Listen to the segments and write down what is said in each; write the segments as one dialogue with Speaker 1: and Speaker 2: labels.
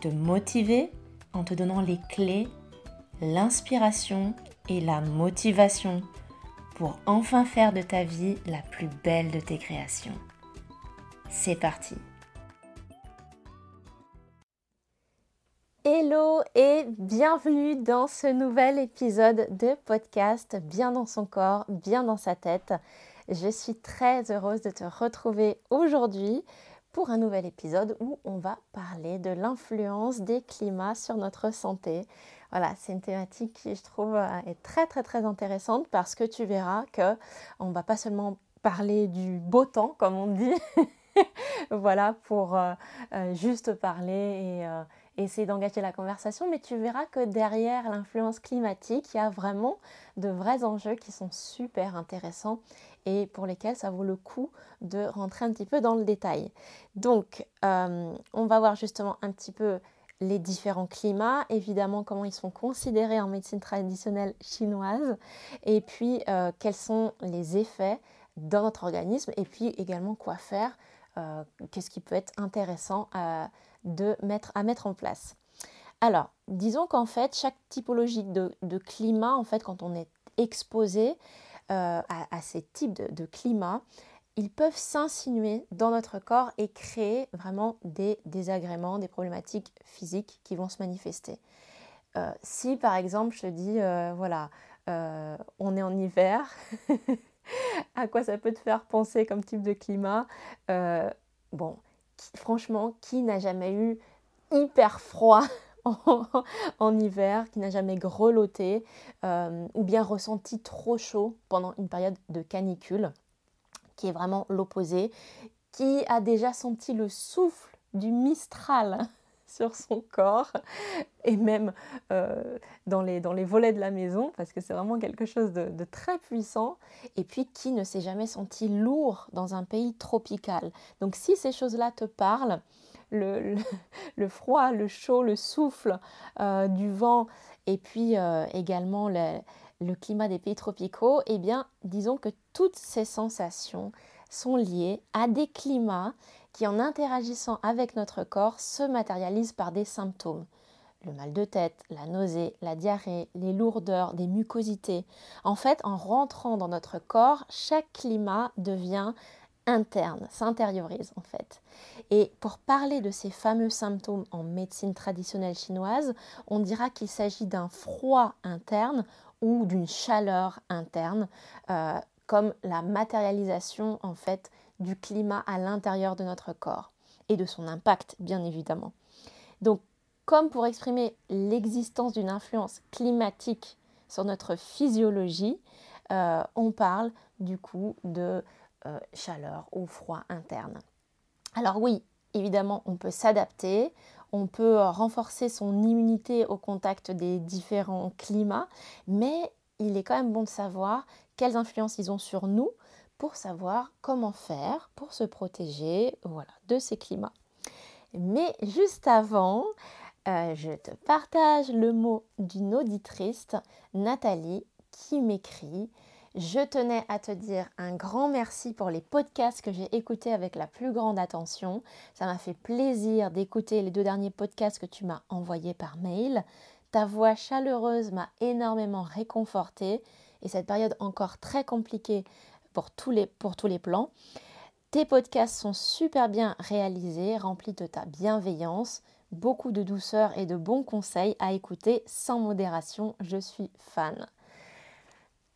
Speaker 1: te motiver en te donnant les clés, l'inspiration et la motivation pour enfin faire de ta vie la plus belle de tes créations. C'est parti Hello et bienvenue dans ce nouvel épisode de podcast Bien dans son corps, bien dans sa tête. Je suis très heureuse de te retrouver aujourd'hui pour un nouvel épisode où on va parler de l'influence des climats sur notre santé. Voilà, c'est une thématique qui je trouve euh, est très très très intéressante parce que tu verras que on va pas seulement parler du beau temps comme on dit, voilà pour euh, euh, juste parler et essayer d'engager la conversation, mais tu verras que derrière l'influence climatique, il y a vraiment de vrais enjeux qui sont super intéressants et pour lesquels ça vaut le coup de rentrer un petit peu dans le détail. Donc, euh, on va voir justement un petit peu les différents climats, évidemment comment ils sont considérés en médecine traditionnelle chinoise, et puis euh, quels sont les effets dans notre organisme, et puis également quoi faire, euh, qu'est-ce qui peut être intéressant de mettre, à mettre en place. Alors, disons qu'en fait, chaque typologie de, climat, en fait, quand on est exposé euh, à, ces types de, climat, ils peuvent s'insinuer dans notre corps et créer vraiment des désagréments, des problématiques physiques qui vont se manifester. Euh, si par exemple je dis, euh, voilà, on est en hiver, à quoi ça peut te faire penser comme type de climat? Bon, franchement, qui n'a jamais eu hyper froid en, hiver, qui n'a jamais grelotté euh, ou bien ressenti trop chaud pendant une période de canicule, qui est vraiment l'opposé, qui a déjà senti le souffle du Mistral sur son corps et même euh, dans, les, dans les volets de la maison parce que c'est vraiment quelque chose de, très puissant et puis qui ne s'est jamais senti lourd dans un pays tropical. Donc si ces choses-là te parlent, le, le, froid, le chaud, le souffle euh, du vent et puis euh, également le, le, climat des pays tropicaux, eh bien disons que toutes ces sensations sont liées à des climats qui en interagissant avec notre corps se matérialisent par des symptômes. Le mal de tête, la nausée, la diarrhée, les lourdeurs, des mucosités. En fait, en rentrant dans notre corps, chaque climat devient interne, s'intériorise en fait. Et pour parler de ces fameux symptômes en médecine traditionnelle chinoise, on dira qu'il s'agit d'un froid interne ou d'une chaleur interne, euh, comme la matérialisation en fait du climat à l'intérieur de notre corps et de son impact bien évidemment. Donc comme pour exprimer l'existence d'une influence climatique sur notre physiologie, euh, on parle du coup de euh, chaleur ou froid interne. Alors oui, évidemment, on peut s'adapter, on peut renforcer son immunité au contact des différents climats, mais il est quand même bon de savoir quelles influences ils ont sur nous pour savoir comment faire pour se protéger voilà, de ces climats. Mais juste avant, euh, je te partage le mot d'une auditrice, Nathalie, qui m'écrit je tenais à te dire un grand merci pour les podcasts que j'ai écoutés avec la plus grande attention. Ça m'a fait plaisir d'écouter les deux derniers podcasts que tu m'as envoyés par mail. Ta voix chaleureuse m'a énormément réconfortée et cette période encore très compliquée pour tous les, pour tous les plans. Tes podcasts sont super bien réalisés, remplis de ta bienveillance, beaucoup de douceur et de bons conseils à écouter sans modération. Je suis fan.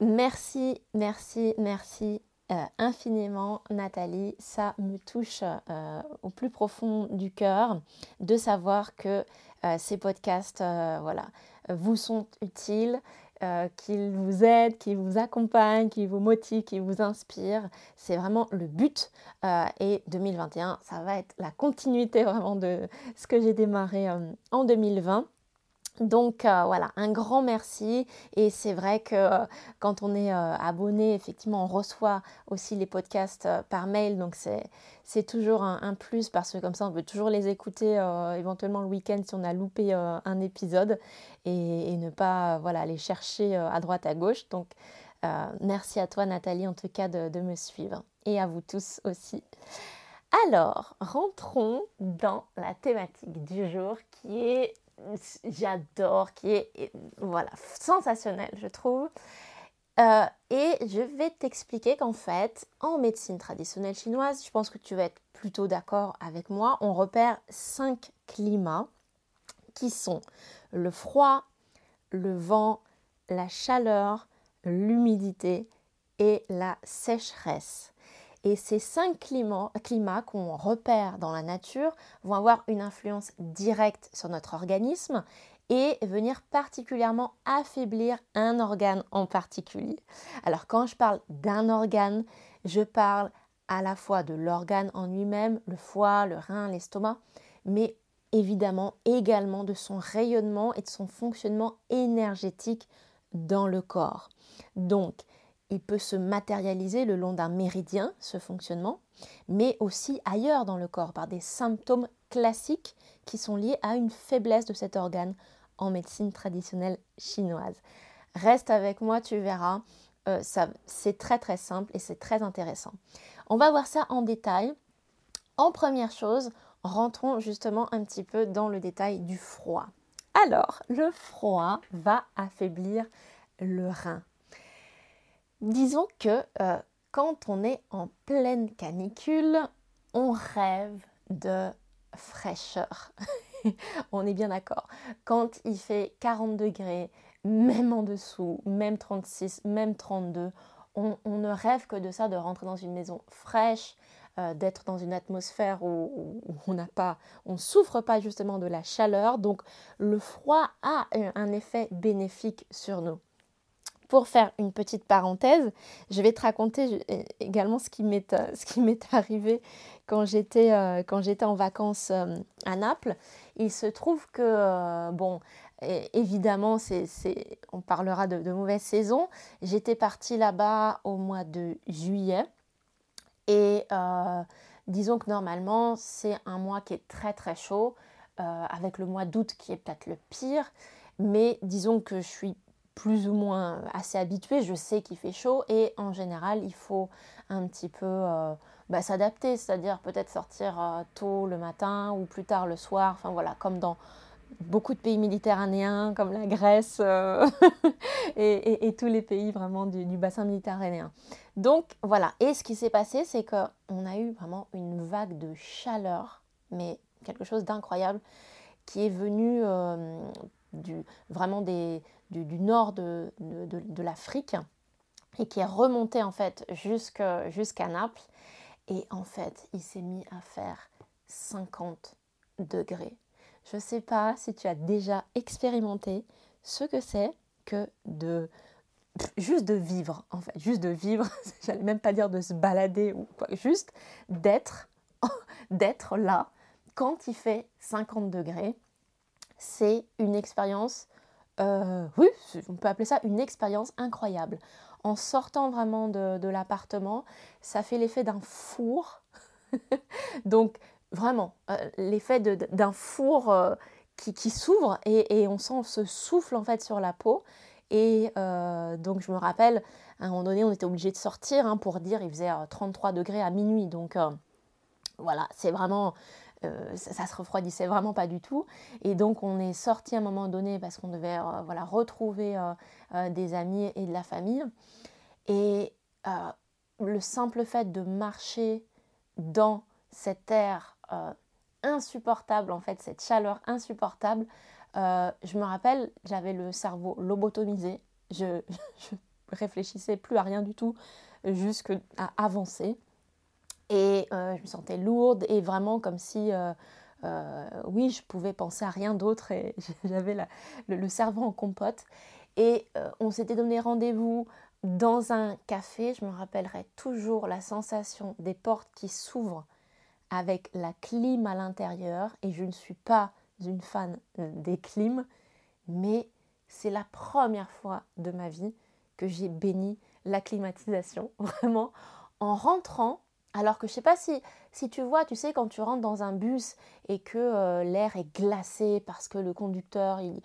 Speaker 1: Merci, merci, merci euh, infiniment Nathalie. Ça me touche euh, au plus profond du cœur de savoir que euh, ces podcasts voilà, vous sont utiles, euh, qu'il vous aide, qu'il vous accompagne, qu'il vous motive, qu'il vous inspire. C'est vraiment le but. Euh, et 2021, ça va être la continuité vraiment de ce que j'ai démarré en 2020. Donc euh, voilà, un grand merci. Et c'est vrai que euh, quand on est euh, abonné, effectivement, on reçoit aussi les podcasts par mail. Donc c'est toujours un, plus parce que comme ça, on peut toujours les écouter éventuellement le week-end si on a loupé un épisode et, ne pas voilà, les chercher à droite, à gauche. Donc merci à toi, Nathalie, en tout cas, de me suivre. Et à vous tous aussi. Alors, rentrons dans la thématique du jour qui est j'adore, qui est voilà, sensationnel, je trouve. Euh, et je vais t'expliquer qu'en fait, en médecine traditionnelle chinoise, je pense que tu vas être plutôt d'accord avec moi, on repère cinq climats qui sont le froid, le vent, la chaleur, l'humidité et la sécheresse. Et ces cinq climats, qu'on repère dans la nature vont avoir une influence directe sur notre organisme et venir particulièrement affaiblir un organe en particulier. Alors quand je parle d'un organe, je parle à la fois de l'organe en lui-même, le foie, le rein, l'estomac, mais évidemment également de son rayonnement et de son fonctionnement énergétique dans le corps. Donc, il peut se matérialiser le long d'un méridien, ce fonctionnement, mais aussi ailleurs dans le corps par des symptômes classiques qui sont liés à une faiblesse de cet organe en médecine traditionnelle chinoise. Reste avec moi, tu verras, euh, c'est très très simple et c'est très intéressant. On va voir ça en détail. En première chose, rentrons justement un petit peu dans le détail du froid. Alors, le froid va affaiblir le rein. Disons que euh, quand on est en pleine canicule, on rêve de fraîcheur. on est bien d'accord. Quand il fait 40 degrés, même en dessous, même 36, même 32, on, ne rêve que de ça, de rentrer dans une maison fraîche, euh, d'être dans une atmosphère où, on n'a pas, on souffre pas justement de la chaleur. Donc le froid a un effet bénéfique sur nous pour faire une petite parenthèse, je vais te raconter également ce qui m'est, euh, arrivé quand j'étais, euh, quand j'étais en vacances euh, à Naples. Il se trouve que, bon, évidemment, c'est, on parlera de, de mauvaise saison. J'étais partie là-bas au mois de juillet et disons que normalement, c'est un mois qui est très très chaud, avec le mois d'août qui est peut-être le pire. Mais disons que je suis plus ou moins assez habitué, je sais qu'il fait chaud et en général il faut un petit peu euh, bah, s'adapter, c'est-à-dire peut-être sortir euh, tôt le matin ou plus tard le soir, voilà, comme dans beaucoup de pays méditerranéens comme la Grèce euh, et, tous les pays vraiment du, du, bassin méditerranéen. Donc voilà, et ce qui s'est passé c'est qu'on a eu vraiment une vague de chaleur, mais quelque chose d'incroyable qui est venu du, vraiment des, du, nord de, de, l'Afrique et qui est remonté en fait jusqu'à Naples. Et en fait, il s'est mis à faire 50 degrés. Je ne sais pas si tu as déjà expérimenté ce que c'est que de juste de vivre en fait, juste de vivre, j'allais même pas dire de se balader ou quoi, juste d'être d'être là quand il fait 50 degrés. C'est une expérience euh, oui, on peut appeler ça une expérience incroyable. En sortant vraiment de, l'appartement, ça fait l'effet d'un four. Donc vraiment, euh, l'effet d'un four euh, qui, s'ouvre et, on sent ce souffle en fait sur la peau. Et donc je me rappelle, à un moment donné, on était obligé de sortir hein, pour dire, il faisait 33 degrés à minuit. Donc voilà, c'est vraiment euh, ça, se refroidissait vraiment pas du tout. Et donc on est sorti à un moment donné parce qu'on devait euh, voilà, retrouver euh, des amis et de la famille. Et le simple fait de marcher dans cette air insupportable, en fait, cette chaleur insupportable, je me rappelle, j'avais le cerveau lobotomisé. Je, je réfléchissais plus à rien du tout, juste à avancer. Et euh, je me sentais lourde et vraiment comme si, euh, euh, oui, je pouvais penser à rien d'autre et j'avais le, cerveau en compote. Et on s'était donné rendez-vous dans un café. Je me rappellerai toujours la sensation des portes qui s'ouvrent avec la clim à l'intérieur. Et je ne suis pas une fan des clims, mais c'est la première fois de ma vie que j'ai béni la climatisation. Vraiment, en rentrant, alors que je sais pas si, tu vois, tu sais, quand tu rentres dans un bus et que euh, l'air est glacé parce que le conducteur, il,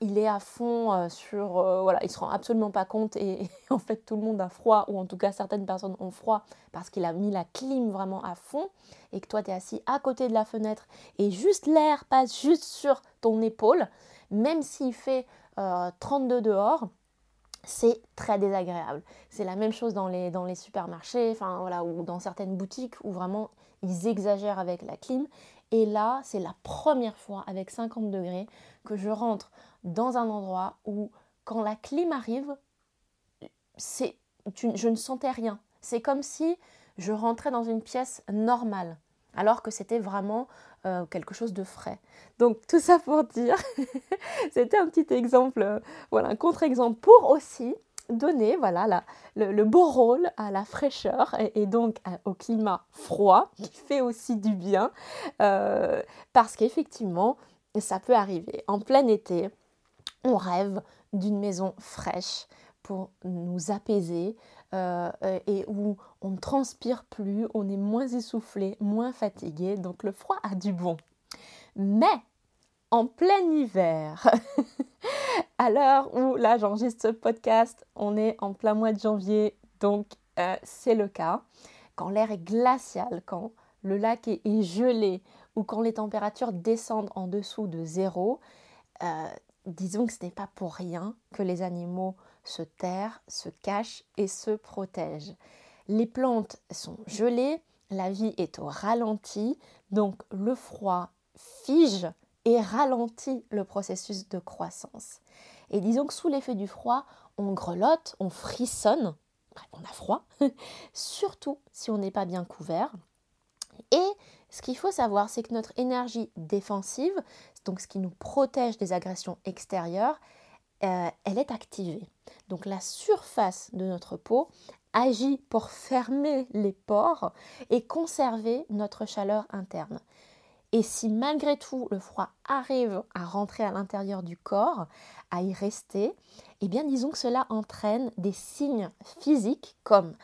Speaker 1: il est à fond euh, sur... Euh, voilà, il se rend absolument pas compte et, en fait tout le monde a froid, ou en tout cas certaines personnes ont froid parce qu'il a mis la clim vraiment à fond et que toi tu es assis à côté de la fenêtre et juste l'air passe juste sur ton épaule, même s'il fait 32 dehors, c'est très désagréable. C'est la même chose dans les, dans les supermarchés, voilà, ou dans certaines boutiques où vraiment ils exagèrent avec la clim. Et là, c'est la première fois avec 50 degrés que je rentre dans un endroit où quand la clim arrive, c'est, je ne sentais rien. C'est comme si je rentrais dans une pièce normale, alors que c'était vraiment euh, quelque chose de frais. Donc tout ça pour dire, c'était un petit exemple, euh, voilà, un contre-exemple pour aussi donner voilà, le, beau rôle à la fraîcheur et, donc au climat froid qui fait aussi du bien euh, parce qu'effectivement ça peut arriver en plein été on rêve d'une maison fraîche pour nous apaiser et où on ne transpire plus, on est moins essoufflé, moins fatigué, donc le froid a du bon. Mais en plein hiver, à l'heure où là j'enregistre ce podcast, on est en plein mois de janvier, donc euh, c'est le cas. Quand l'air est glacial, quand le lac est, gelé ou quand les températures descendent en dessous de zéro, euh, disons que ce n'est pas pour rien que les animaux se terrent, se cachent et se protègent. Les plantes sont gelées, la vie est au ralenti, donc le froid fige et ralentit le processus de croissance. Et disons que sous l'effet du froid, on grelotte, on frissonne, on a froid, surtout si on n'est pas bien couvert. Et ce qu'il faut savoir, c'est que notre énergie défensive, donc ce qui nous protège des agressions extérieures, euh, elle est activée. Donc la surface de notre peau agit pour fermer les pores et conserver notre chaleur interne. Et si malgré tout le froid arrive à rentrer à l'intérieur du corps, à y rester, eh bien disons que cela entraîne des signes physiques comme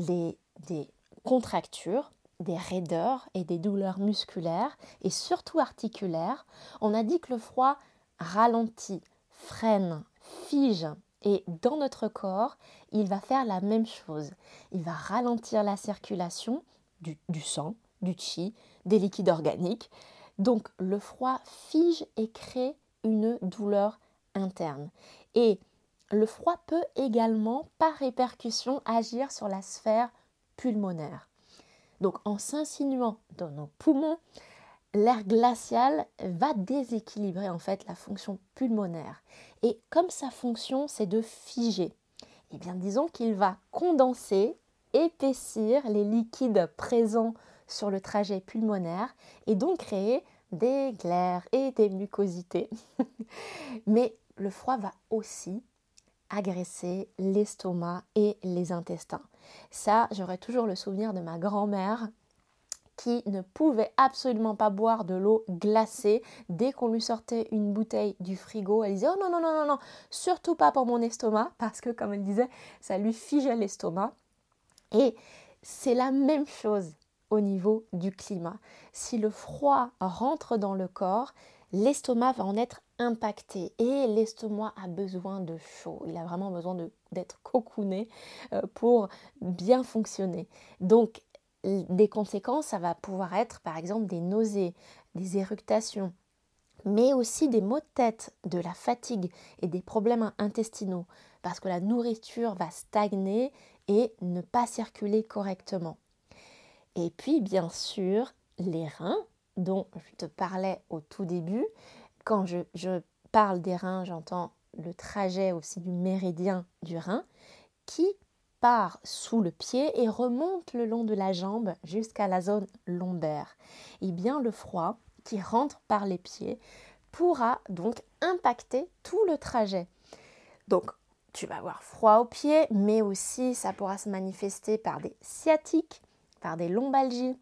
Speaker 1: des contractures, des raideurs et des douleurs musculaires et surtout articulaires. On a dit que le froid ralentit, freine, fige et dans notre corps, il va faire la même chose. Il va ralentir la circulation du, sang, du chi, des liquides organiques. Donc le froid fige et crée une douleur interne. Et le froid peut également, par répercussion, agir sur la sphère pulmonaire. Donc en s'insinuant dans nos poumons, l'air glacial va déséquilibrer en fait la fonction pulmonaire. Et comme sa fonction c'est de figer, eh bien disons qu'il va condenser, épaissir les liquides présents sur le trajet pulmonaire et donc créer des glaires et des mucosités. Mais le froid va aussi agresser l'estomac et les intestins. Ça, j'aurai toujours le souvenir de ma grand-mère qui ne pouvait absolument pas boire de l'eau glacée. Dès qu'on lui sortait une bouteille du frigo, elle disait Oh non, non, non, non, non, surtout pas pour mon estomac, parce que, comme elle disait, ça lui figeait l'estomac. Et c'est la même chose au niveau du climat. Si le froid rentre dans le corps, l'estomac va en être impacté et l'estomac a besoin de chaud. Il a vraiment besoin d'être cocooné euh, pour bien fonctionner. Donc des conséquences, ça va pouvoir être par exemple des nausées, des éructations, mais aussi des maux de tête, de la fatigue et des problèmes intestinaux, parce que la nourriture va stagner et ne pas circuler correctement. Et puis bien sûr, les reins, dont je te parlais au tout début. Quand je, je parle des reins, j'entends le trajet aussi du méridien du rein, qui part sous le pied et remonte le long de la jambe jusqu'à la zone lombaire. Et bien le froid qui rentre par les pieds pourra donc impacter tout le trajet. Donc, tu vas avoir froid aux pieds, mais aussi ça pourra se manifester par des sciatiques, par des lombalgies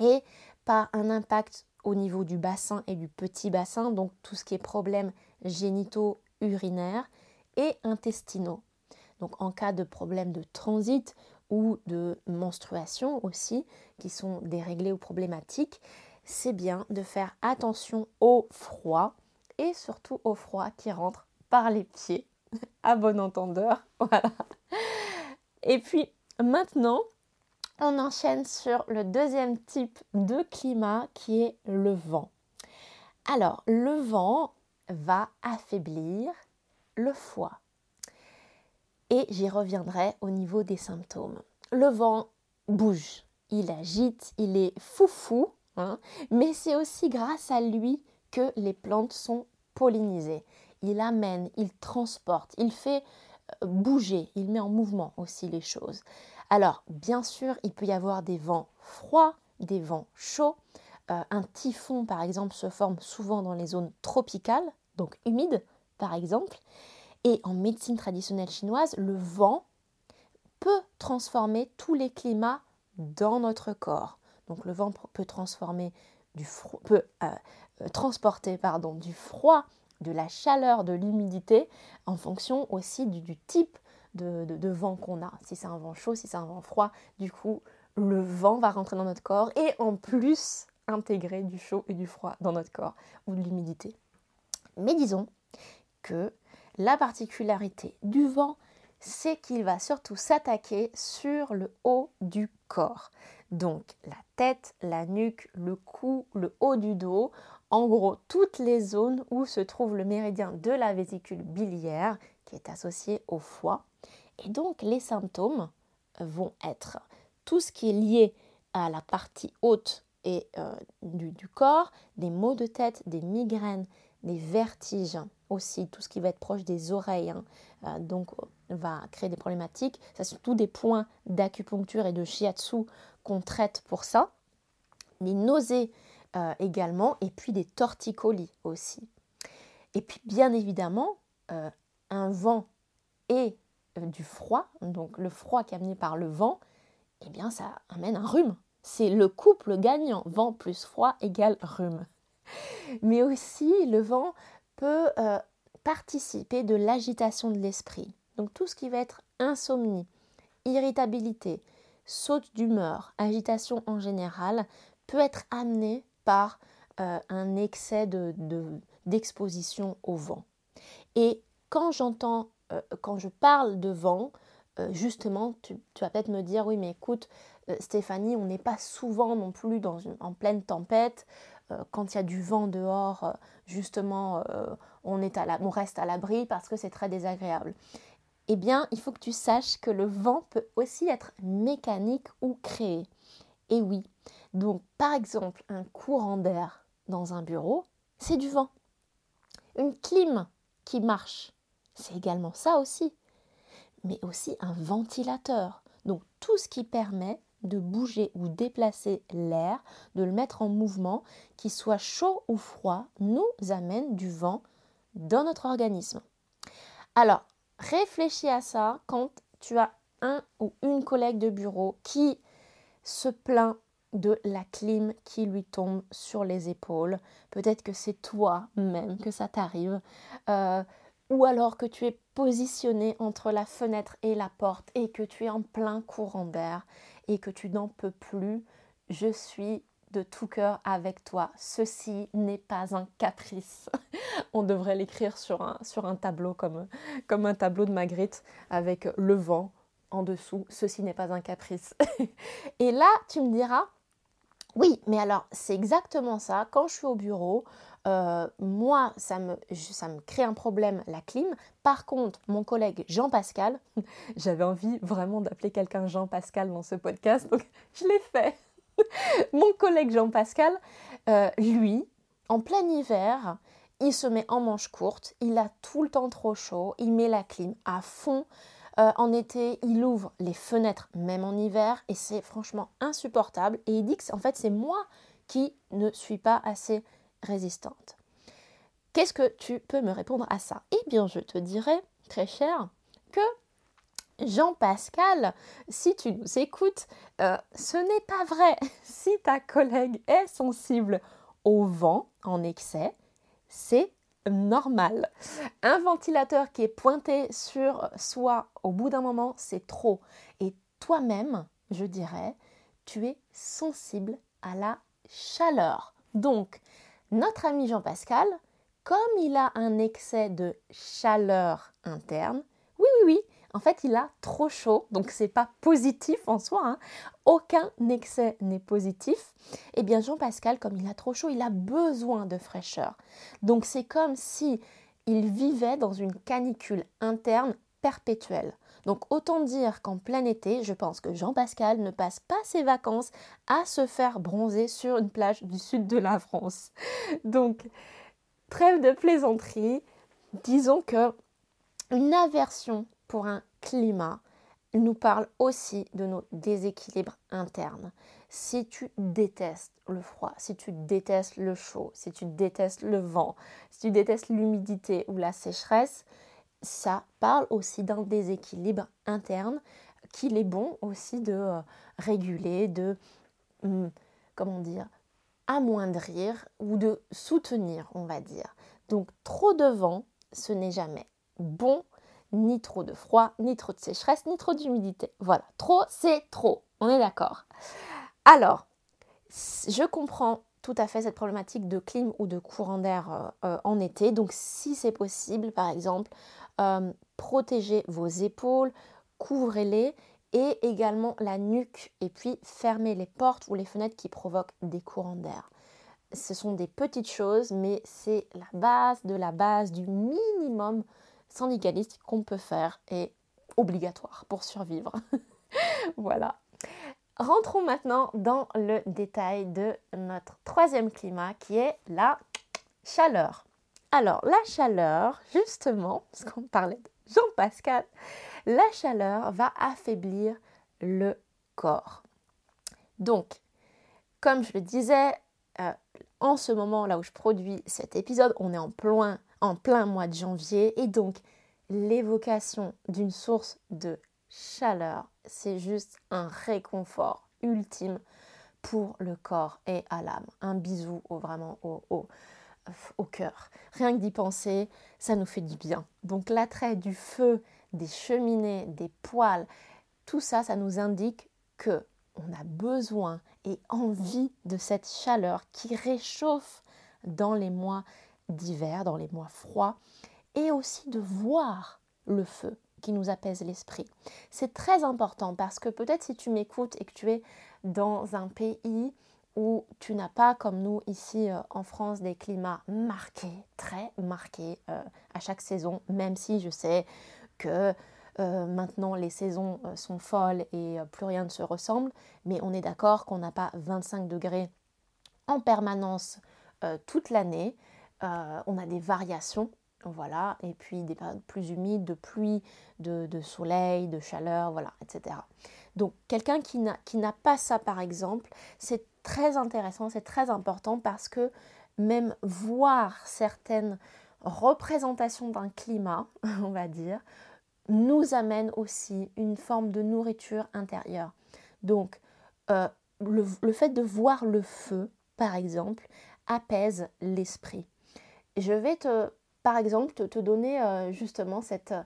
Speaker 1: et par un impact au niveau du bassin et du petit bassin, donc tout ce qui est problèmes génitaux, urinaires et intestinaux. Donc en cas de problème de transit ou de menstruation aussi, qui sont déréglés ou problématiques, c'est bien de faire attention au froid et surtout au froid qui rentre par les pieds, à bon entendeur. Voilà. Et puis maintenant, on enchaîne sur le deuxième type de climat qui est le vent. Alors, le vent va affaiblir le foie. Et j'y reviendrai au niveau des symptômes. Le vent bouge, il agite, il est foufou, hein, mais c'est aussi grâce à lui que les plantes sont pollinisées. Il amène, il transporte, il fait euh, bouger, il met en mouvement aussi les choses. Alors, bien sûr, il peut y avoir des vents froids, des vents chauds. Euh, un typhon, par exemple, se forme souvent dans les zones tropicales, donc humides, par exemple. Et en médecine traditionnelle chinoise, le vent peut transformer tous les climats dans notre corps. Donc le vent peut transformer du peut euh, euh, transporter pardon, du froid, de la chaleur, de l'humidité, en fonction aussi du type de, vent qu'on a. Si c'est un vent chaud, si c'est un vent froid, du coup, le vent va rentrer dans notre corps et en plus intégrer du chaud et du froid dans notre corps ou de l'humidité. Mais disons que la particularité du vent, c'est qu'il va surtout s'attaquer sur le haut du corps. Donc la tête, la nuque, le cou, le haut du dos, en gros toutes les zones où se trouve le méridien de la vésicule biliaire qui est associé au foie. Et donc les symptômes vont être tout ce qui est lié à la partie haute euh, du, corps, des maux de tête, des migraines, des vertiges aussi, tout ce qui va être proche des oreilles, hein, euh, donc va créer des problématiques. Ça, sont tous des points d'acupuncture et de shiatsu qu'on traite pour ça. Des nausées euh, également, et puis des torticolis aussi. Et puis bien évidemment, un vent et euh, du froid, donc le froid qui est amené par le vent, eh bien ça amène un rhume. C'est le couple gagnant, vent plus froid égale rhume. Mais aussi le vent peut euh, participer de l'agitation de l'esprit. Donc tout ce qui va être insomnie, irritabilité, saute d'humeur, agitation en général, peut être amené par euh, un excès d'exposition de, au vent. Et quand j'entends euh, quand je parle de vent, justement, tu, vas peut-être me dire, oui, mais écoute, Stéphanie, on n'est pas souvent non plus en pleine tempête. Quand il y a du vent dehors, justement, on, est à on reste à l'abri parce que c'est très désagréable. Eh bien, il faut que tu saches que le vent peut aussi être mécanique ou créé. Et oui, donc par exemple, un courant d'air dans un bureau, c'est du vent. Une clim qui marche, c'est également ça aussi. Mais aussi un ventilateur. Donc tout ce qui permet de bouger ou déplacer l'air, de le mettre en mouvement, qu'il soit chaud ou froid, nous amène du vent dans notre organisme. Alors, réfléchis à ça quand tu as un ou une collègue de bureau qui se plaint de la clim qui lui tombe sur les épaules. Peut-être que c'est toi même que ça t'arrive. Euh, ou alors que tu es positionné entre la fenêtre et la porte et que tu es en plein courant d'air et que tu n'en peux plus, je suis de tout cœur avec toi. Ceci n'est pas un caprice. On devrait l'écrire sur un, sur un tableau comme, comme un tableau de Magritte avec le vent en dessous. Ceci n'est pas un caprice. et là, tu me diras, oui, mais alors c'est exactement ça. Quand je suis au bureau, euh, moi, ça me, ça me crée un problème, la clim. Par contre, mon collègue Jean-Pascal, j'avais envie vraiment d'appeler quelqu'un Jean-Pascal dans ce podcast, donc je l'ai fait. mon collègue Jean-Pascal, euh, lui, en plein hiver, il se met en manche courte, il a tout le temps trop chaud, il met la clim à fond. Euh, en été, il ouvre les fenêtres, même en hiver, et c'est franchement insupportable. Et il dit que en fait, c'est moi qui ne suis pas assez résistante. Qu'est-ce que tu peux me répondre à ça? Eh bien, je te dirais très cher que Jean-Pascal, si tu nous écoutes, euh, ce n'est pas vrai. Si ta collègue est sensible au vent en excès, c'est normal. Un ventilateur qui est pointé sur soi au bout d'un moment, c'est trop. Et toi-même, je dirais, tu es sensible à la chaleur. Donc, notre ami Jean-Pascal, comme il a un excès de chaleur interne, oui, oui, oui, en fait, il a trop chaud, donc c'est pas positif en soi. Hein. Aucun excès n'est positif. Eh bien, Jean-Pascal, comme il a trop chaud, il a besoin de fraîcheur. Donc, c'est comme si il vivait dans une canicule interne perpétuelle. Donc autant dire qu'en plein été, je pense que Jean-Pascal ne passe pas ses vacances à se faire bronzer sur une plage du sud de la France. Donc trêve de plaisanterie, disons que une aversion pour un climat nous parle aussi de nos déséquilibres internes. Si tu détestes le froid, si tu détestes le chaud, si tu détestes le vent, si tu détestes l'humidité ou la sécheresse, ça parle aussi d'un déséquilibre interne qu'il est bon aussi de euh, réguler, de, hum, comment dire, amoindrir ou de soutenir, on va dire. Donc trop de vent, ce n'est jamais bon, ni trop de froid, ni trop de sécheresse, ni trop d'humidité. Voilà, trop, c'est trop, on est d'accord. Alors, je comprends tout à fait cette problématique de clim ou de courant d'air euh, euh, en été. Donc si c'est possible, par exemple, euh, protégez vos épaules, couvrez-les et également la nuque et puis fermez les portes ou les fenêtres qui provoquent des courants d'air. Ce sont des petites choses, mais c'est la base de la base du minimum syndicaliste qu'on peut faire et obligatoire pour survivre. voilà. Rentrons maintenant dans le détail de notre troisième climat qui est la chaleur. Alors, la chaleur, justement, parce qu'on parlait de Jean-Pascal, la chaleur va affaiblir le corps. Donc, comme je le disais, euh, en ce moment là où je produis cet épisode, on est en plein, en plein mois de janvier et donc l'évocation d'une source de chaleur, c'est juste un réconfort ultime pour le corps et à l'âme. Un bisou au, vraiment au, cœur. Rien que d'y penser, ça nous fait du bien. Donc l'attrait du feu, des cheminées, des poêles, tout ça, ça nous indique que on a besoin et envie de cette chaleur qui réchauffe dans les mois d'hiver, dans les mois froids, et aussi de voir le feu qui nous apaise l'esprit. C'est très important parce que peut-être si tu m'écoutes et que tu es dans un pays où tu n'as pas comme nous ici euh, en France des climats marqués, très marqués euh, à chaque saison, même si je sais que euh, maintenant les saisons sont folles et plus rien ne se ressemble, mais on est d'accord qu'on n'a pas 25 degrés en permanence toute l'année, on a des variations voilà, et puis des périodes plus humides, de pluie, de, soleil, de chaleur, voilà, etc. Donc quelqu'un qui n'a pas ça par exemple, c'est très intéressant, c'est très important parce que même voir certaines représentations d'un climat, on va dire, nous amène aussi une forme de nourriture intérieure. Donc euh, le fait de voir le feu, par exemple, apaise l'esprit. Je vais te par exemple, te, donner euh, justement cette euh,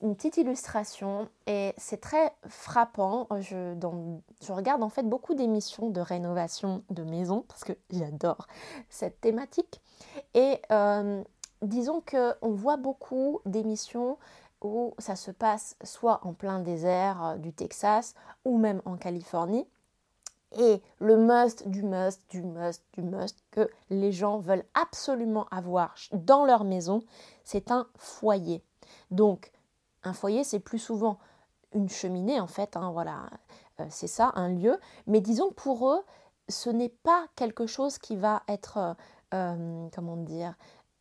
Speaker 1: une petite illustration et c'est très frappant. Je, regarde en fait beaucoup d'émissions de rénovation de maisons parce que j'adore cette thématique. Et euh, disons qu'on voit beaucoup d'émissions où ça se passe soit en plein désert du Texas ou même en Californie et le must du must du must du must que les gens veulent absolument avoir dans leur maison, c'est un foyer. Donc, un foyer, c'est plus souvent une cheminée, en fait, hein, voilà, euh, c'est ça, un lieu. Mais disons que pour eux, ce n'est pas quelque chose qui va être, euh, euh, comment dire,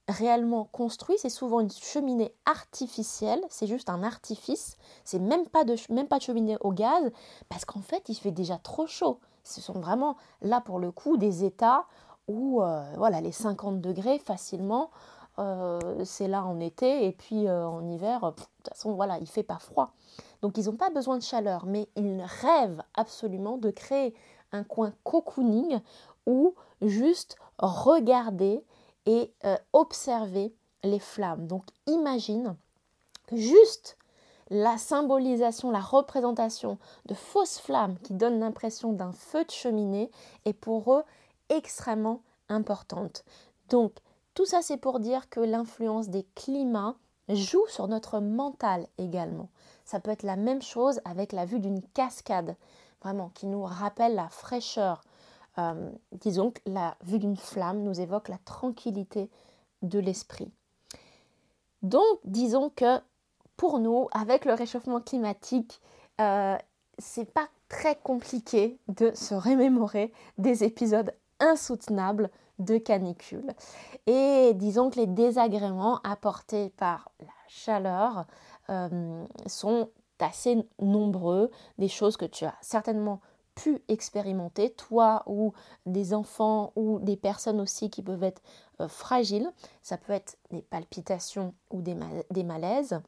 Speaker 1: réellement construit. C'est souvent une cheminée artificielle, c'est juste un artifice. C'est même même pas de cheminée au gaz, parce qu'en fait, il fait déjà trop chaud. Ce sont vraiment là pour le coup des états où euh, voilà, les 50 degrés facilement, euh, c'est là en été et puis euh, en hiver, de toute façon, voilà, il fait pas froid. Donc ils n'ont pas besoin de chaleur, mais ils rêvent absolument de créer un coin cocooning ou juste regarder et observer les flammes. Donc imagine juste la symbolisation, la représentation de fausses flammes qui donnent l'impression d'un feu de cheminée est pour eux extrêmement importante. Donc tout ça c'est pour dire que l'influence des climats joue sur notre mental également. Ça peut être la même chose avec la vue d'une cascade, vraiment, qui nous rappelle la fraîcheur. Euh, disons que la vue d'une flamme nous évoque la tranquillité de l'esprit. Donc, disons que pour nous, avec le réchauffement climatique, euh, c'est pas très compliqué de se remémorer des épisodes insoutenables de canicule. Et disons que les désagréments apportés par la chaleur euh, sont assez nombreux, des choses que tu as certainement pu expérimenter, toi ou des enfants ou des personnes aussi qui peuvent être euh, fragiles. Ça peut être des palpitations ou des, des malaises.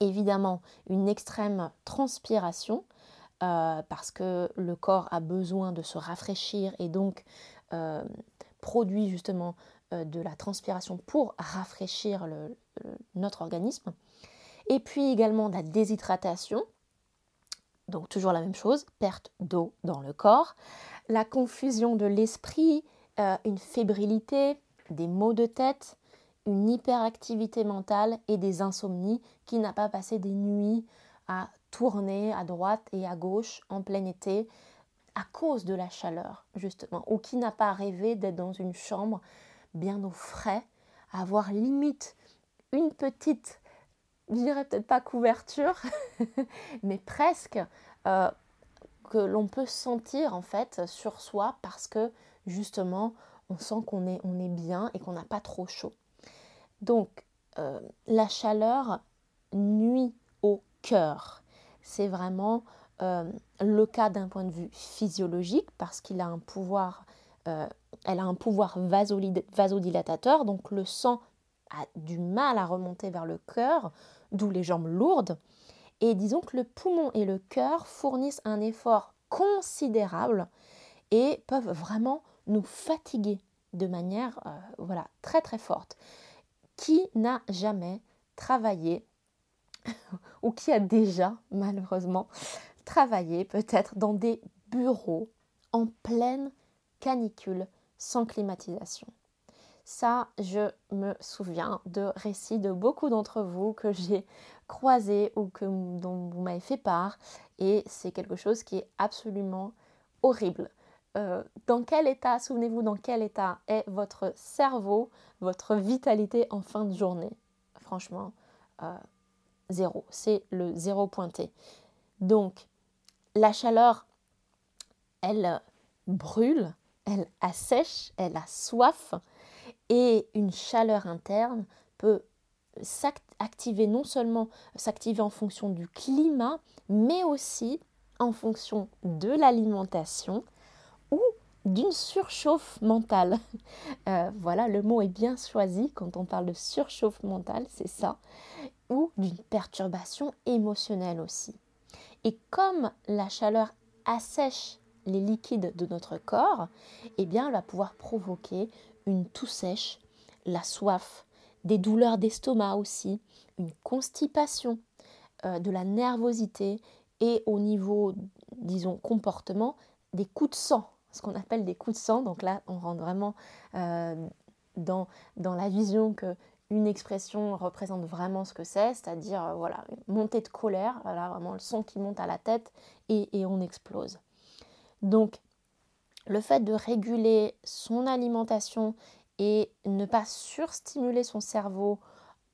Speaker 1: Évidemment, une extrême transpiration, euh, parce que le corps a besoin de se rafraîchir et donc euh, produit justement de la transpiration pour rafraîchir notre organisme. Et puis également de la déshydratation, donc toujours la même chose, perte d'eau dans le corps, la confusion de l'esprit, euh, une fébrilité, des maux de tête, une hyperactivité mentale et des insomnies qui n'a pas passé des nuits à tourner à droite et à gauche en plein été à cause de la chaleur justement, ou qui n'a pas rêvé d'être dans une chambre bien au frais, avoir limite une petite je dirais peut-être pas couverture, mais presque, euh, que l'on peut sentir en fait sur soi parce que justement on sent qu'on est, on est bien et qu'on n'a pas trop chaud. Donc euh, la chaleur nuit au cœur. C'est vraiment euh, le cas d'un point de vue physiologique parce qu'il a un pouvoir, pouvoir vasodilatateur, donc le sang a du mal à remonter vers le cœur d'où les jambes lourdes. Et disons que le poumon et le cœur fournissent un effort considérable et peuvent vraiment nous fatiguer de manière euh, voilà, très très forte. Qui n'a jamais travaillé ou qui a déjà malheureusement travaillé peut-être dans des bureaux en pleine canicule sans climatisation ça, je me souviens de récits de beaucoup d'entre vous que j'ai croisés ou dont vous m'avez fait part. Et c'est quelque chose qui est absolument horrible. Euh, dans quel état, souvenez-vous, dans quel état est votre cerveau, votre vitalité en fin de journée? Franchement, euh, zéro. C'est le zéro pointé. Donc, la chaleur, elle brûle, elle assèche, elle a soif, et une chaleur interne peut s'activer non seulement s'activer en fonction du climat, mais aussi en fonction de l'alimentation d'une surchauffe mentale. Euh, voilà, le mot est bien choisi quand on parle de surchauffe mentale, c'est ça, ou d'une perturbation émotionnelle aussi. Et comme la chaleur assèche les liquides de notre corps, eh bien, elle va pouvoir provoquer une toux sèche, la soif, des douleurs d'estomac aussi, une constipation, euh, de la nervosité et au niveau, disons, comportement, des coups de sang, ce qu'on appelle des coups de sang. Donc là, on rentre vraiment euh, dans, la vision que une expression représente vraiment ce que c'est, c'est-à-dire euh, voilà, une montée de colère, voilà, vraiment le sang qui monte à la tête et, et on explose. Donc le fait de réguler son alimentation et ne pas surstimuler son cerveau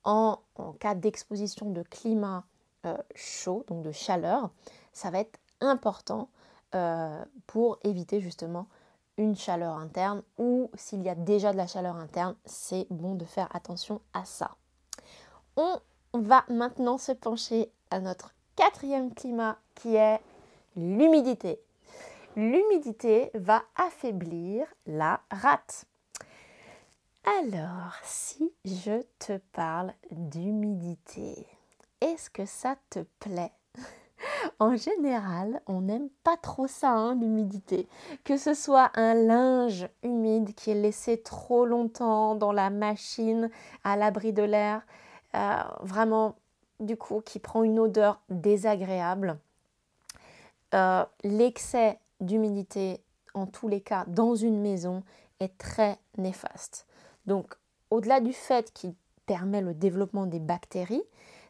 Speaker 1: en, cas d'exposition de climat euh, chaud, donc de chaleur, ça va être important euh, pour éviter justement une chaleur interne ou s'il y a déjà de la chaleur interne, c'est bon de faire attention à ça. On va maintenant se pencher à notre quatrième climat qui est l'humidité l'humidité va affaiblir la rate. Alors, si je te parle d'humidité, est-ce que ça te plaît? en général, on n'aime pas trop ça, hein, l'humidité. Que ce soit un linge humide qui est laissé trop longtemps dans la machine à l'abri de l'air, euh, vraiment, du coup, qui prend une odeur désagréable. Euh, l'excès d'humidité, en tous les cas, dans une maison, est très néfaste. Donc, au-delà du fait qu'il permet le développement des bactéries,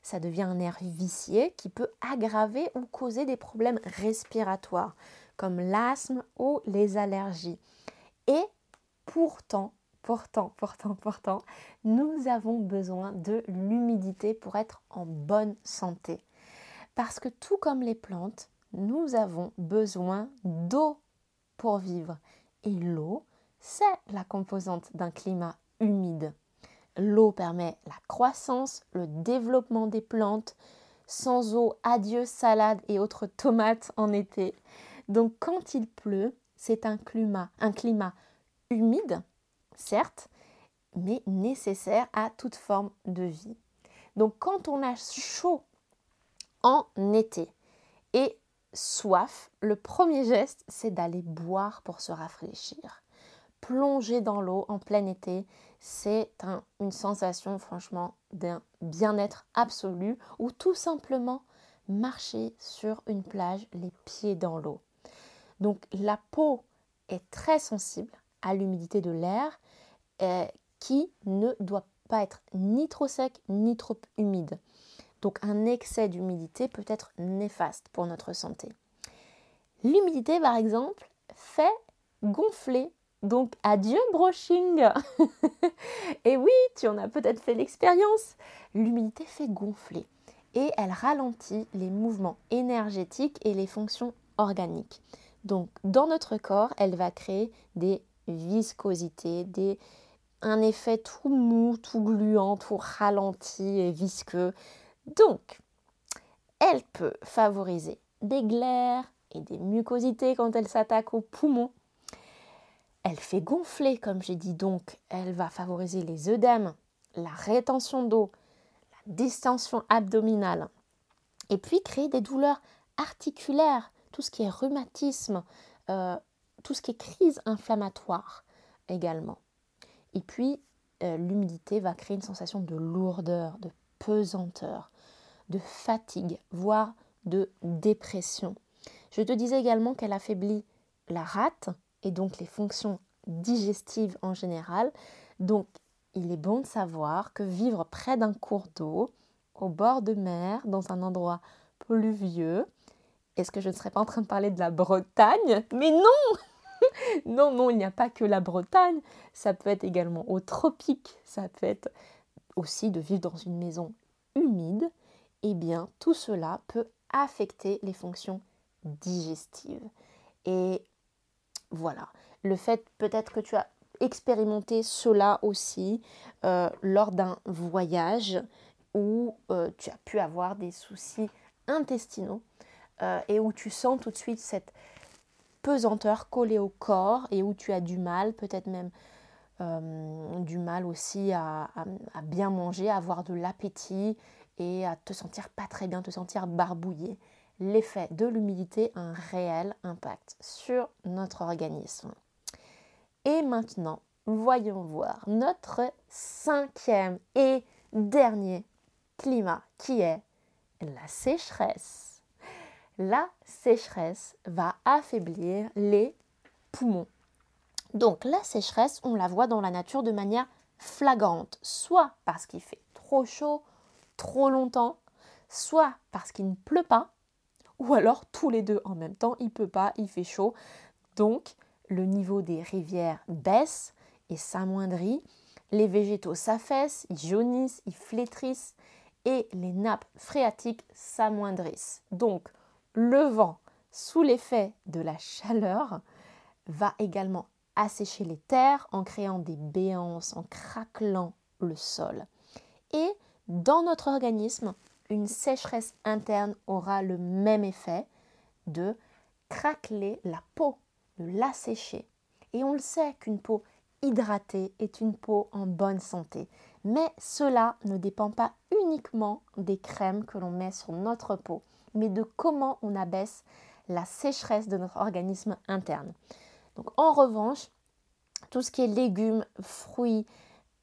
Speaker 1: ça devient un nerf vicié qui peut aggraver ou causer des problèmes respiratoires comme l'asthme ou les allergies. Et pourtant, pourtant, pourtant, pourtant, nous avons besoin de l'humidité pour être en bonne santé. Parce que tout comme les plantes, nous avons besoin d'eau pour vivre. Et l'eau, c'est la composante d'un climat humide. L'eau permet la croissance, le développement des plantes. Sans eau, adieu salade et autres tomates en été. Donc quand il pleut, c'est un climat, un climat humide, certes, mais nécessaire à toute forme de vie. Donc quand on a chaud en été et soif, le premier geste, c'est d'aller boire pour se rafraîchir. Plonger dans l'eau en plein été, c'est une sensation franchement d'un bien-être absolu ou tout simplement marcher sur une plage les pieds dans l'eau. Donc la peau est très sensible à l'humidité de l'air euh, qui ne doit pas être ni trop sec ni trop humide. Donc un excès d'humidité peut être néfaste pour notre santé. L'humidité par exemple fait gonfler donc adieu brushing. et oui, tu en as peut-être fait l'expérience. L'humidité fait gonfler et elle ralentit les mouvements énergétiques et les fonctions organiques. Donc dans notre corps, elle va créer des viscosités, des, un effet tout mou, tout gluant, tout ralenti et visqueux. Donc, elle peut favoriser des glaires et des mucosités quand elle s'attaque aux poumons elle fait gonfler, comme j'ai dit donc, elle va favoriser les œdèmes, la rétention d'eau, la distension abdominale, et puis créer des douleurs articulaires, tout ce qui est rhumatisme, euh, tout ce qui est crise inflammatoire également. Et puis, euh, l'humidité va créer une sensation de lourdeur, de pesanteur, de fatigue, voire de dépression. Je te disais également qu'elle affaiblit la rate, et donc les fonctions digestives en général. Donc il est bon de savoir que vivre près d'un cours d'eau, au bord de mer, dans un endroit pluvieux, est-ce que je ne serais pas en train de parler de la Bretagne? Mais non! Non, non, il n'y a pas que la Bretagne, ça peut être également au tropique, ça peut être aussi de vivre dans une maison humide, eh bien tout cela peut affecter les fonctions digestives. Et voilà. Le fait peut-être que tu as expérimenté cela aussi euh, lors d'un voyage où euh, tu as pu avoir des soucis intestinaux euh, et où tu sens tout de suite cette pesanteur collée au corps et où tu as du mal, peut-être même du mal aussi à, à, bien manger, à avoir de l'appétit et à te sentir pas très bien, te sentir barbouillé l'effet de l'humidité a un réel impact sur notre organisme. Et maintenant, voyons voir notre cinquième et dernier climat qui est la sécheresse. La sécheresse va affaiblir les poumons. Donc la sécheresse, on la voit dans la nature de manière flagrante, soit parce qu'il fait trop chaud, trop longtemps, soit parce qu'il ne pleut pas, ou alors tous les deux en même temps, il peut pas, il fait chaud. Donc le niveau des rivières baisse et s'amoindrit, les végétaux s'affaissent, ils jaunissent, ils flétrissent et les nappes phréatiques s'amoindrissent. Donc le vent, sous l'effet de la chaleur, va également assécher les terres en créant des béances, en craquelant le sol. Et dans notre organisme, une sécheresse interne aura le même effet de craqueler la peau, de l'assécher. Et on le sait qu'une peau hydratée est une peau en bonne santé. Mais cela ne dépend pas uniquement des crèmes que l'on met sur notre peau, mais de comment on abaisse la sécheresse de notre organisme interne. Donc en revanche, tout ce qui est légumes, fruits,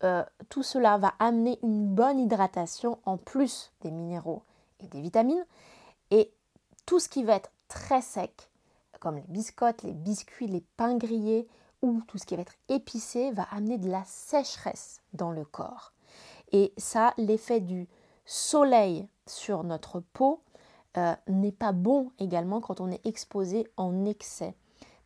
Speaker 1: euh, tout cela va amener une bonne hydratation en plus des minéraux et des vitamines. Et tout ce qui va être très sec, comme les biscottes, les biscuits, les pains grillés ou tout ce qui va être épicé, va amener de la sécheresse dans le corps. Et ça, l'effet du soleil sur notre peau euh, n'est pas bon également quand on est exposé en excès.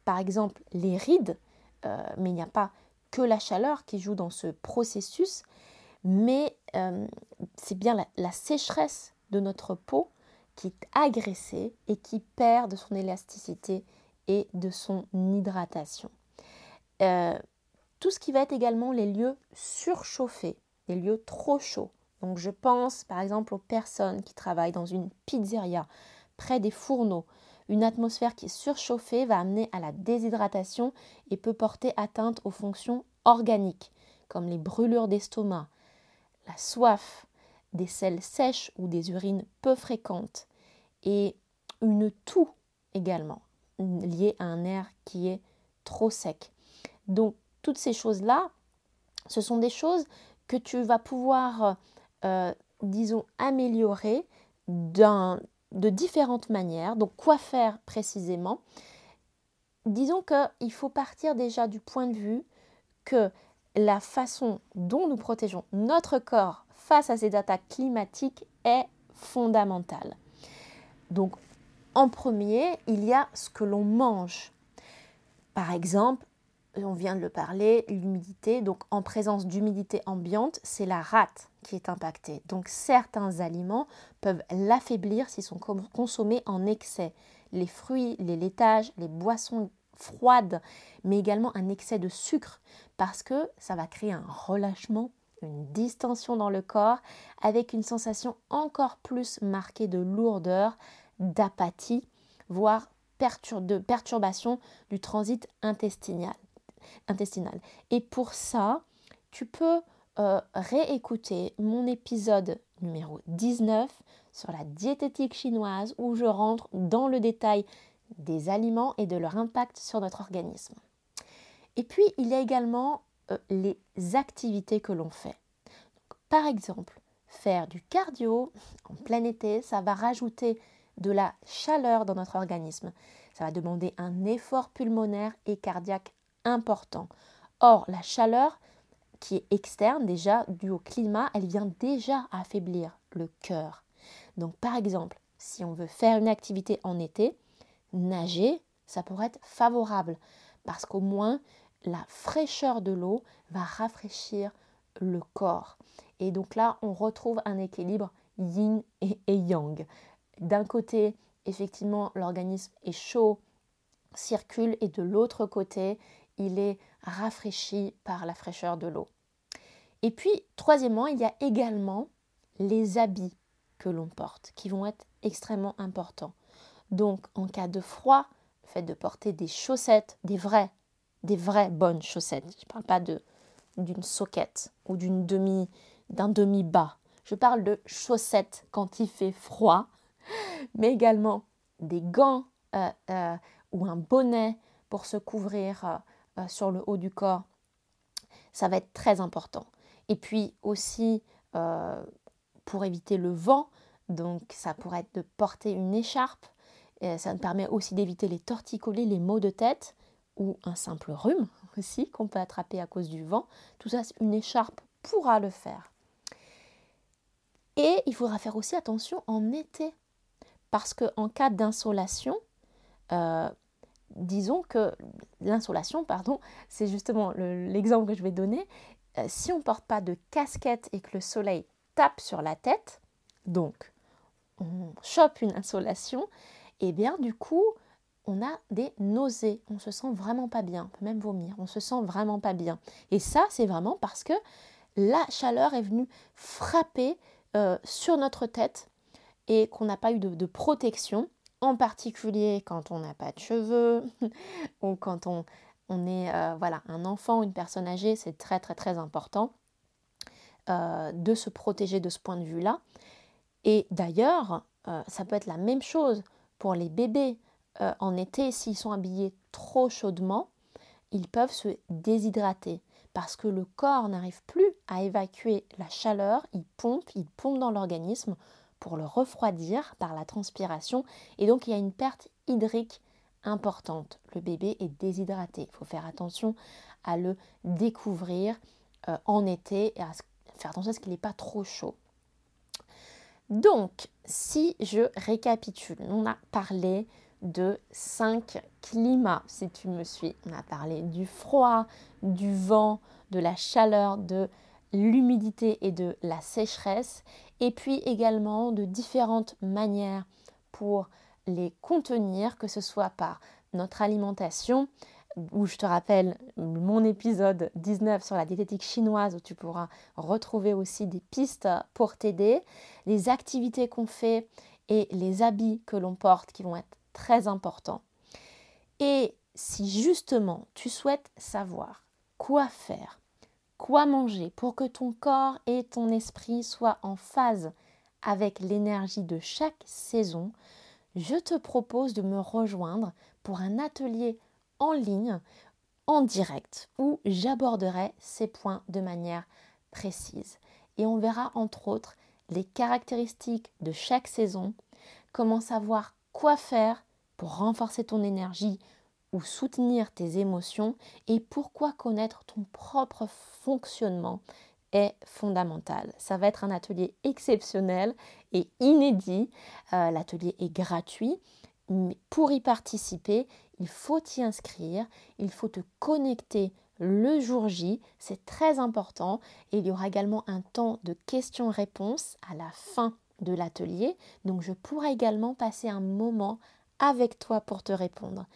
Speaker 1: Par exemple, les rides, euh, mais il n'y a pas que la chaleur qui joue dans ce processus, mais euh, c'est bien la, sécheresse de notre peau qui est agressée et qui perd de son élasticité et de son hydratation. Euh, tout ce qui va être également les lieux surchauffés, les lieux trop chauds. Donc je pense par exemple aux personnes qui travaillent dans une pizzeria, près des fourneaux, une atmosphère qui est surchauffée va amener à la déshydratation et peut porter atteinte aux fonctions organiques, comme les brûlures d'estomac, la soif, des selles sèches ou des urines peu fréquentes, et une toux également, liée à un air qui est trop sec. Donc toutes ces choses-là, ce sont des choses que tu vas pouvoir, euh, disons, améliorer d'un de différentes manières. Donc quoi faire précisément? Disons qu'il faut partir déjà du point de vue que la façon dont nous protégeons notre corps face à ces attaques climatiques est fondamentale. Donc en premier, il y a ce que l'on mange. Par exemple, on vient de le parler, l'humidité. Donc en présence d'humidité ambiante, c'est la rate qui est impactée. Donc certains aliments peuvent l'affaiblir s'ils sont consommés en excès. Les fruits, les laitages, les boissons froides, mais également un excès de sucre parce que ça va créer un relâchement, une distension dans le corps avec une sensation encore plus marquée de lourdeur, d'apathie, voire de perturbation du transit intestinal intestinale. Et pour ça, tu peux euh, réécouter mon épisode numéro 19 sur la diététique chinoise où je rentre dans le détail des aliments et de leur impact sur notre organisme. Et puis, il y a également euh, les activités que l'on fait. par exemple, faire du cardio en plein été, ça va rajouter de la chaleur dans notre organisme. Ça va demander un effort pulmonaire et cardiaque important. Or, la chaleur qui est externe déjà due au climat, elle vient déjà affaiblir le cœur. Donc par exemple, si on veut faire une activité en été, nager, ça pourrait être favorable parce qu'au moins la fraîcheur de l'eau va rafraîchir le corps. Et donc là, on retrouve un équilibre yin et yang. D'un côté, effectivement, l'organisme est chaud, circule, et de l'autre côté, il est rafraîchi par la fraîcheur de l'eau. Et puis, troisièmement, il y a également les habits que l'on porte, qui vont être extrêmement importants. Donc, en cas de froid, le fait de porter des chaussettes, des vraies, des vraies bonnes chaussettes. Je ne parle pas d'une soquette ou d'une demi, d'un demi-bas. Je parle de chaussettes quand il fait froid, mais également des gants euh, euh, ou un bonnet pour se couvrir euh, sur le haut du corps, ça va être très important. Et puis aussi, euh, pour éviter le vent, donc ça pourrait être de porter une écharpe. Ça nous permet aussi d'éviter les torticolis, les maux de tête ou un simple rhume aussi qu'on peut attraper à cause du vent. Tout ça, une écharpe pourra le faire. Et il faudra faire aussi attention en été parce qu'en cas d'insolation, euh, disons que l'insolation, pardon, c'est justement l'exemple que je vais donner. Euh, si on ne porte pas de casquette et que le soleil tape sur la tête, donc on chope une insolation, et eh bien du coup, on a des nausées, on se sent vraiment pas bien, on peut même vomir, on se sent vraiment pas bien. Et ça, c'est vraiment parce que la chaleur est venue frapper euh, sur notre tête et qu'on n'a pas eu de protection en particulier quand on n'a pas de cheveux ou quand on on est euh, voilà un enfant, une personne âgée, c'est très très très important euh, de se protéger de ce point de vue-là. Et d'ailleurs, euh, ça peut être la même chose pour les bébés en été s'ils sont habillés trop chaudement, ils peuvent se déshydrater parce que le corps n'arrive plus à évacuer la chaleur, il pompe, il pompe dans l'organisme pour le refroidir par la transpiration et donc il y a une perte hydrique importante. Le bébé est déshydraté. Il faut faire attention à le découvrir euh, en été et à faire attention à ce qu'il n'est pas trop chaud. Donc, si je récapitule, on a parlé de cinq climats, si tu me suis. On a parlé du froid, du vent, de la chaleur, de l'humidité et de la sécheresse, et puis également de différentes manières pour les contenir, que ce soit par notre alimentation, où je te rappelle mon épisode 19 sur la diététique chinoise, où tu pourras retrouver aussi des pistes pour t'aider, les activités qu'on fait et les habits que l'on porte qui vont être très importants. Et si justement tu souhaites savoir quoi faire, quoi manger pour que ton corps et ton esprit soient en phase avec l'énergie de chaque saison, je te propose de me rejoindre pour un atelier en ligne, en direct, où j'aborderai ces points de manière précise. Et on verra entre autres les caractéristiques de chaque saison, comment savoir quoi faire pour renforcer ton énergie ou soutenir tes émotions et pourquoi connaître ton propre fonctionnement est fondamental. Ça va être un atelier exceptionnel et inédit. Euh, l'atelier est gratuit. Mais pour y participer, il faut t'y inscrire, il faut te connecter le jour J, c'est très important. Et il y aura également un temps de questions-réponses à la fin de l'atelier. Donc je pourrai également passer un moment avec toi pour te répondre.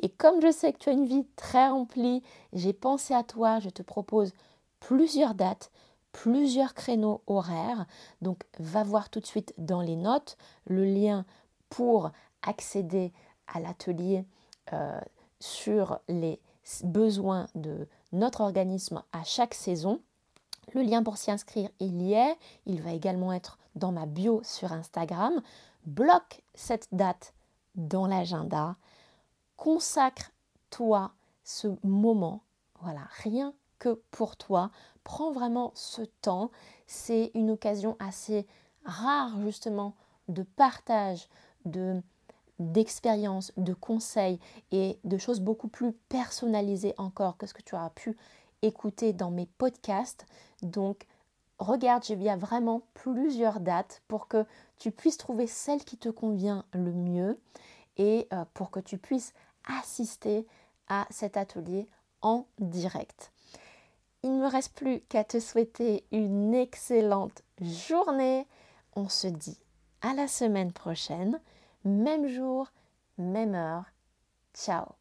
Speaker 1: Et comme je sais que tu as une vie très remplie, j'ai pensé à toi, je te propose plusieurs dates, plusieurs créneaux horaires. Donc va voir tout de suite dans les notes le lien pour accéder à l'atelier euh, sur les besoins de notre organisme à chaque saison. Le lien pour s'y inscrire, il y est. Il va également être dans ma bio sur Instagram. Bloque cette date dans l'agenda. Consacre-toi ce moment. Voilà, rien que pour toi. Prends vraiment ce temps. C'est une occasion assez rare justement de partage, de d'expériences, de conseils et de choses beaucoup plus personnalisées encore que ce que tu auras pu écouter dans mes podcasts. Donc, regarde, y a vraiment plusieurs dates pour que tu puisses trouver celle qui te convient le mieux et euh, pour que tu puisses assister à cet atelier en direct. Il ne me reste plus qu'à te souhaiter une excellente journée. On se dit à la semaine prochaine, même jour, même heure. Ciao